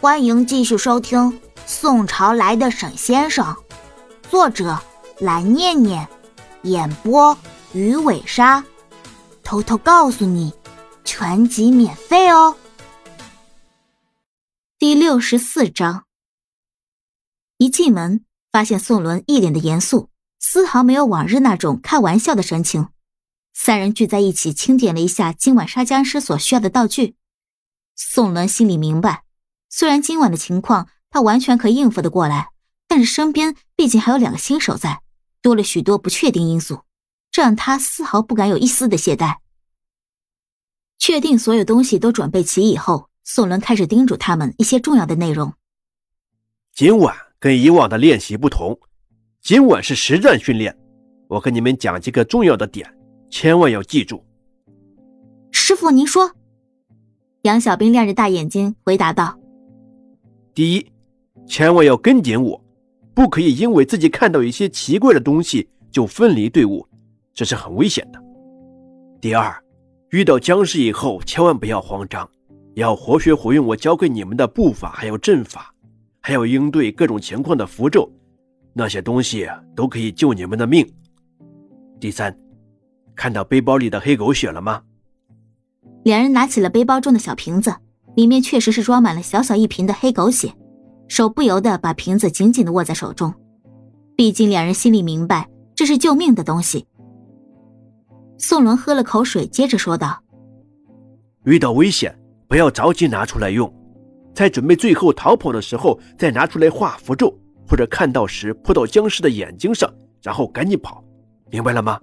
欢迎继续收听《宋朝来的沈先生》，作者蓝念念，演播鱼尾鲨。偷偷告诉你，全集免费哦。第六十四章，一进门，发现宋伦一脸的严肃，丝毫没有往日那种开玩笑的神情。三人聚在一起，清点了一下今晚杀僵尸所需要的道具。宋伦心里明白。虽然今晚的情况他完全可以应付的过来，但是身边毕竟还有两个新手在，多了许多不确定因素，这让他丝毫不敢有一丝的懈怠。确定所有东西都准备齐以后，宋伦开始叮嘱他们一些重要的内容。今晚跟以往的练习不同，今晚是实战训练，我跟你们讲几个重要的点，千万要记住。师傅，您说。杨小兵亮着大眼睛回答道。第一，千万要跟紧我，不可以因为自己看到一些奇怪的东西就分离队伍，这是很危险的。第二，遇到僵尸以后千万不要慌张，要活学活用我教给你们的步法，还有阵法，还有应对各种情况的符咒，那些东西都可以救你们的命。第三，看到背包里的黑狗血了吗？两人拿起了背包中的小瓶子。里面确实是装满了小小一瓶的黑狗血，手不由得把瓶子紧紧的握在手中。毕竟两人心里明白，这是救命的东西。宋伦喝了口水，接着说道：“遇到危险，不要着急拿出来用，在准备最后逃跑的时候再拿出来画符咒，或者看到时扑到僵尸的眼睛上，然后赶紧跑，明白了吗？”“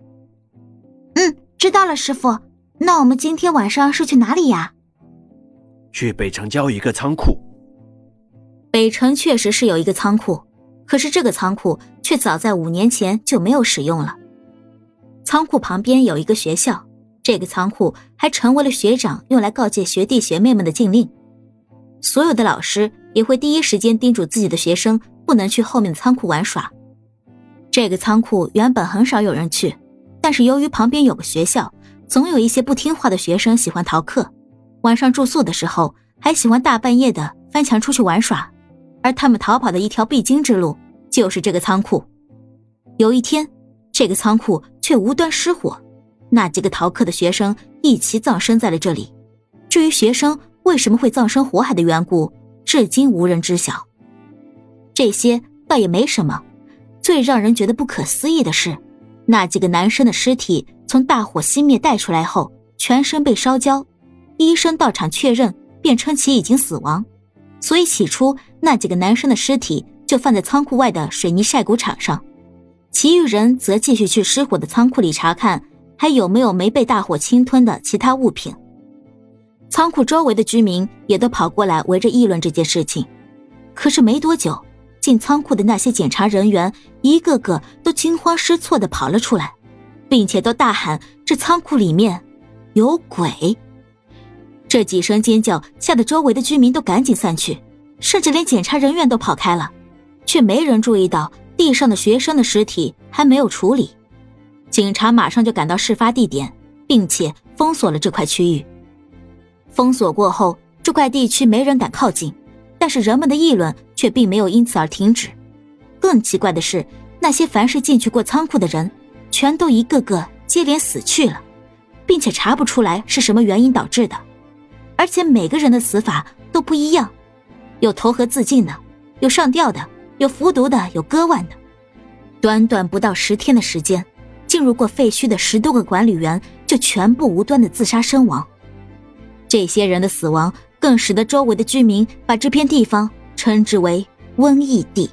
嗯，知道了，师傅。那我们今天晚上是去哪里呀？”去北城郊一个仓库。北城确实是有一个仓库，可是这个仓库却早在五年前就没有使用了。仓库旁边有一个学校，这个仓库还成为了学长用来告诫学弟学妹们的禁令。所有的老师也会第一时间叮嘱自己的学生不能去后面的仓库玩耍。这个仓库原本很少有人去，但是由于旁边有个学校，总有一些不听话的学生喜欢逃课。晚上住宿的时候，还喜欢大半夜的翻墙出去玩耍，而他们逃跑的一条必经之路就是这个仓库。有一天，这个仓库却无端失火，那几个逃课的学生一齐葬身在了这里。至于学生为什么会葬身火海的缘故，至今无人知晓。这些倒也没什么，最让人觉得不可思议的是，那几个男生的尸体从大火熄灭带出来后，全身被烧焦。医生到场确认，便称其已经死亡，所以起初那几个男生的尸体就放在仓库外的水泥晒谷场上，其余人则继续去失火的仓库里查看还有没有没被大火侵吞的其他物品。仓库周围的居民也都跑过来围着议论这件事情，可是没多久，进仓库的那些检查人员一个个都惊慌失措地跑了出来，并且都大喊：“这仓库里面有鬼！”这几声尖叫吓得周围的居民都赶紧散去，甚至连检查人员都跑开了，却没人注意到地上的学生的尸体还没有处理。警察马上就赶到事发地点，并且封锁了这块区域。封锁过后，这块地区没人敢靠近，但是人们的议论却并没有因此而停止。更奇怪的是，那些凡是进去过仓库的人，全都一个个接连死去了，并且查不出来是什么原因导致的。而且每个人的死法都不一样，有投河自尽的，有上吊的，有服毒的，有割腕的。短短不到十天的时间，进入过废墟的十多个管理员就全部无端的自杀身亡。这些人的死亡更使得周围的居民把这片地方称之为瘟疫地，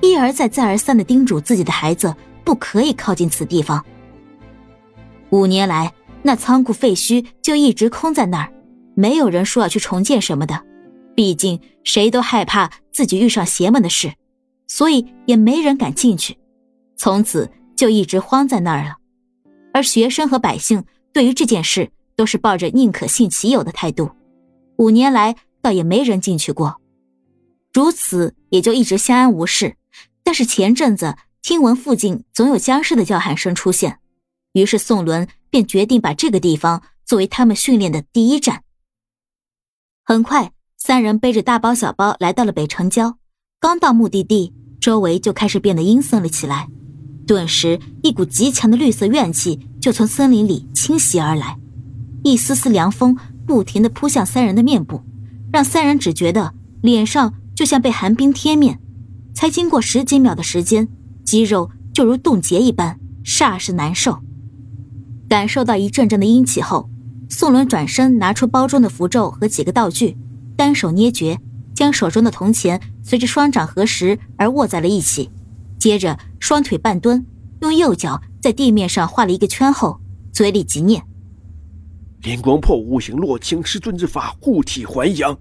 一而再、再而三的叮嘱自己的孩子不可以靠近此地方。五年来，那仓库废墟就一直空在那儿。没有人说要去重建什么的，毕竟谁都害怕自己遇上邪门的事，所以也没人敢进去。从此就一直荒在那儿了。而学生和百姓对于这件事都是抱着宁可信其有的态度，五年来倒也没人进去过。如此也就一直相安无事。但是前阵子听闻附近总有僵尸的叫喊声出现，于是宋伦便决定把这个地方作为他们训练的第一站。很快，三人背着大包小包来到了北城郊。刚到目的地，周围就开始变得阴森了起来。顿时，一股极强的绿色怨气就从森林里侵袭而来，一丝丝凉风不停地扑向三人的面部，让三人只觉得脸上就像被寒冰贴面。才经过十几秒的时间，肌肉就如冻结一般，煞是难受。感受到一阵阵的阴气后，宋伦转身拿出包中的符咒和几个道具，单手捏诀，将手中的铜钱随着双掌合十而握在了一起。接着双腿半蹲，用右脚在地面上画了一个圈后，嘴里急念：“灵光破五行落青师尊之法，护体还阳。”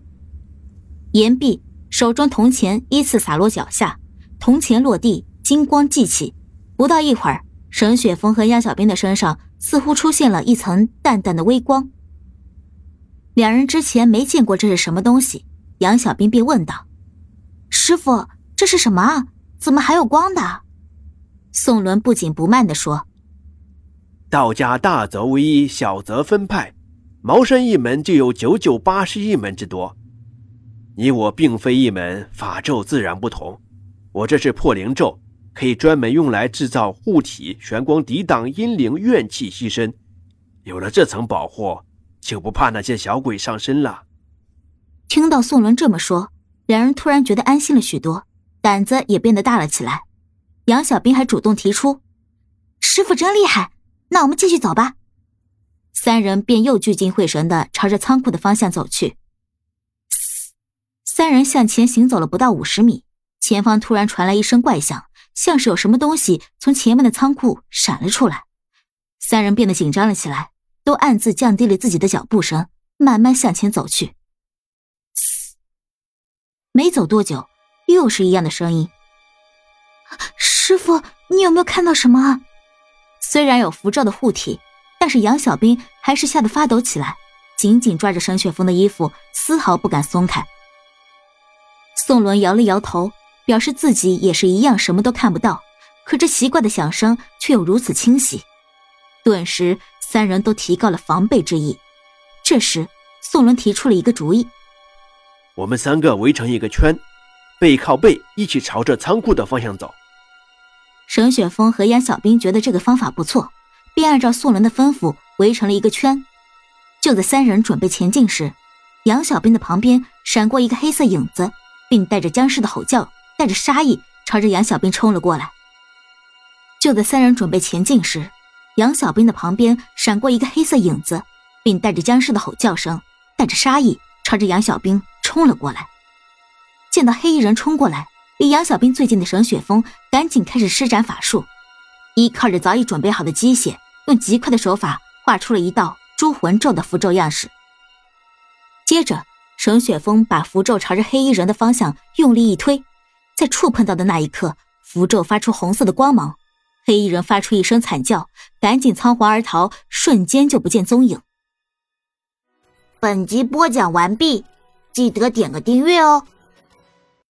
言毕，手中铜钱依次洒落脚下，铜钱落地，金光即起。不到一会儿，沈雪峰和杨小兵的身上。似乎出现了一层淡淡的微光。两人之前没见过这是什么东西，杨小兵便问道：“师傅，这是什么啊？怎么还有光的？”宋伦不紧不慢地说：“道家大则为一，小则分派，茅山一门就有九九八十一门之多。你我并非一门，法咒自然不同。我这是破灵咒。”可以专门用来制造护体、玄光抵挡阴灵怨气牺牲。有了这层保护，就不怕那些小鬼上身了。听到宋伦这么说，两人突然觉得安心了许多，胆子也变得大了起来。杨小兵还主动提出：“师傅真厉害，那我们继续走吧。”三人便又聚精会神的朝着仓库的方向走去。三人向前行走了不到五十米，前方突然传来一声怪响。像是有什么东西从前面的仓库闪了出来，三人变得紧张了起来，都暗自降低了自己的脚步声，慢慢向前走去。没走多久，又是一样的声音。师傅，你有没有看到什么？虽然有符咒的护体，但是杨小兵还是吓得发抖起来，紧紧抓着沈雪峰的衣服，丝毫不敢松开。宋伦摇了摇头。表示自己也是一样，什么都看不到。可这奇怪的响声却又如此清晰，顿时三人都提高了防备之意。这时，宋伦提出了一个主意：我们三个围成一个圈，背靠背，一起朝着仓库的方向走。沈雪峰和杨小兵觉得这个方法不错，便按照宋伦的吩咐围成了一个圈。就在三人准备前进时，杨小兵的旁边闪过一个黑色影子，并带着僵尸的吼叫。带着杀意朝着杨小兵冲了过来。就在三人准备前进时，杨小兵的旁边闪过一个黑色影子，并带着僵尸的吼叫声，带着杀意朝着杨小兵冲了过来。见到黑衣人冲过来，离杨小兵最近的沈雪峰赶紧开始施展法术，依靠着早已准备好的机械，用极快的手法画出了一道诛魂咒的符咒样式。接着，沈雪峰把符咒朝着黑衣人的方向用力一推。在触碰到的那一刻，符咒发出红色的光芒，黑衣人发出一声惨叫，赶紧仓皇而逃，瞬间就不见踪影。本集播讲完毕，记得点个订阅哦。